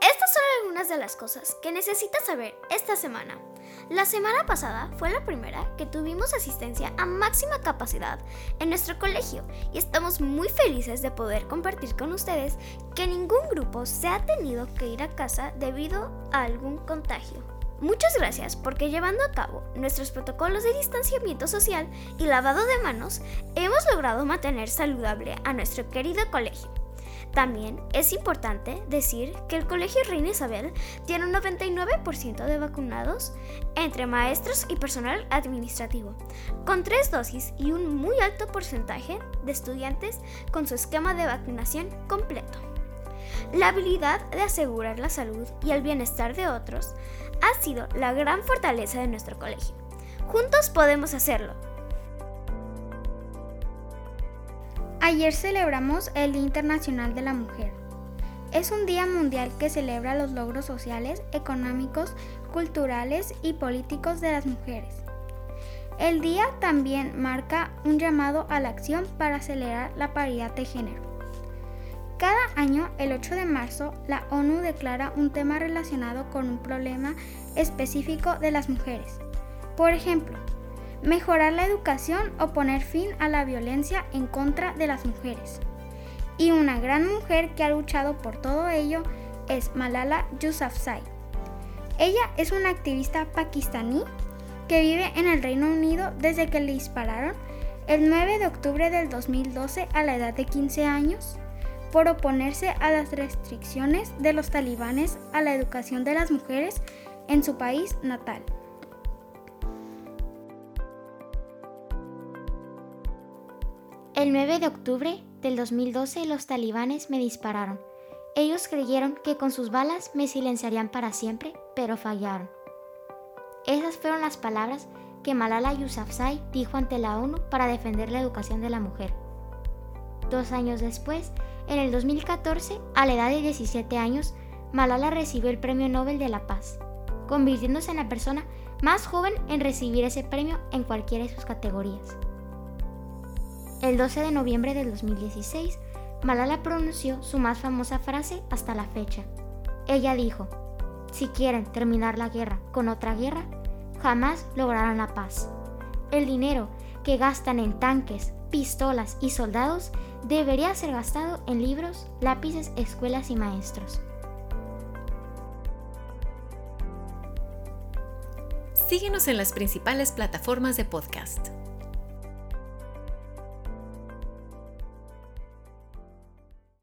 Estas son algunas de las cosas que necesitas saber esta semana. La semana pasada fue la primera que tuvimos asistencia a máxima capacidad en nuestro colegio y estamos muy felices de poder compartir con ustedes que ningún grupo se ha tenido que ir a casa debido a algún contagio. Muchas gracias porque llevando a cabo nuestros protocolos de distanciamiento social y lavado de manos, hemos logrado mantener saludable a nuestro querido colegio. También es importante decir que el Colegio Reina Isabel tiene un 99% de vacunados entre maestros y personal administrativo, con tres dosis y un muy alto porcentaje de estudiantes con su esquema de vacunación completo. La habilidad de asegurar la salud y el bienestar de otros ha sido la gran fortaleza de nuestro colegio. Juntos podemos hacerlo. Ayer celebramos el Día Internacional de la Mujer. Es un día mundial que celebra los logros sociales, económicos, culturales y políticos de las mujeres. El día también marca un llamado a la acción para acelerar la paridad de género. Cada año, el 8 de marzo, la ONU declara un tema relacionado con un problema específico de las mujeres. Por ejemplo, mejorar la educación o poner fin a la violencia en contra de las mujeres. Y una gran mujer que ha luchado por todo ello es Malala Yousafzai. Ella es una activista pakistaní que vive en el Reino Unido desde que le dispararon el 9 de octubre del 2012 a la edad de 15 años por oponerse a las restricciones de los talibanes a la educación de las mujeres en su país natal. El 9 de octubre del 2012 los talibanes me dispararon. Ellos creyeron que con sus balas me silenciarían para siempre, pero fallaron. Esas fueron las palabras que Malala Yousafzai dijo ante la ONU para defender la educación de la mujer. Dos años después, en el 2014, a la edad de 17 años, Malala recibió el Premio Nobel de la Paz, convirtiéndose en la persona más joven en recibir ese premio en cualquiera de sus categorías. El 12 de noviembre del 2016, Malala pronunció su más famosa frase hasta la fecha. Ella dijo, si quieren terminar la guerra con otra guerra, jamás lograrán la paz. El dinero que gastan en tanques, pistolas y soldados debería ser gastado en libros, lápices, escuelas y maestros. Síguenos en las principales plataformas de podcast.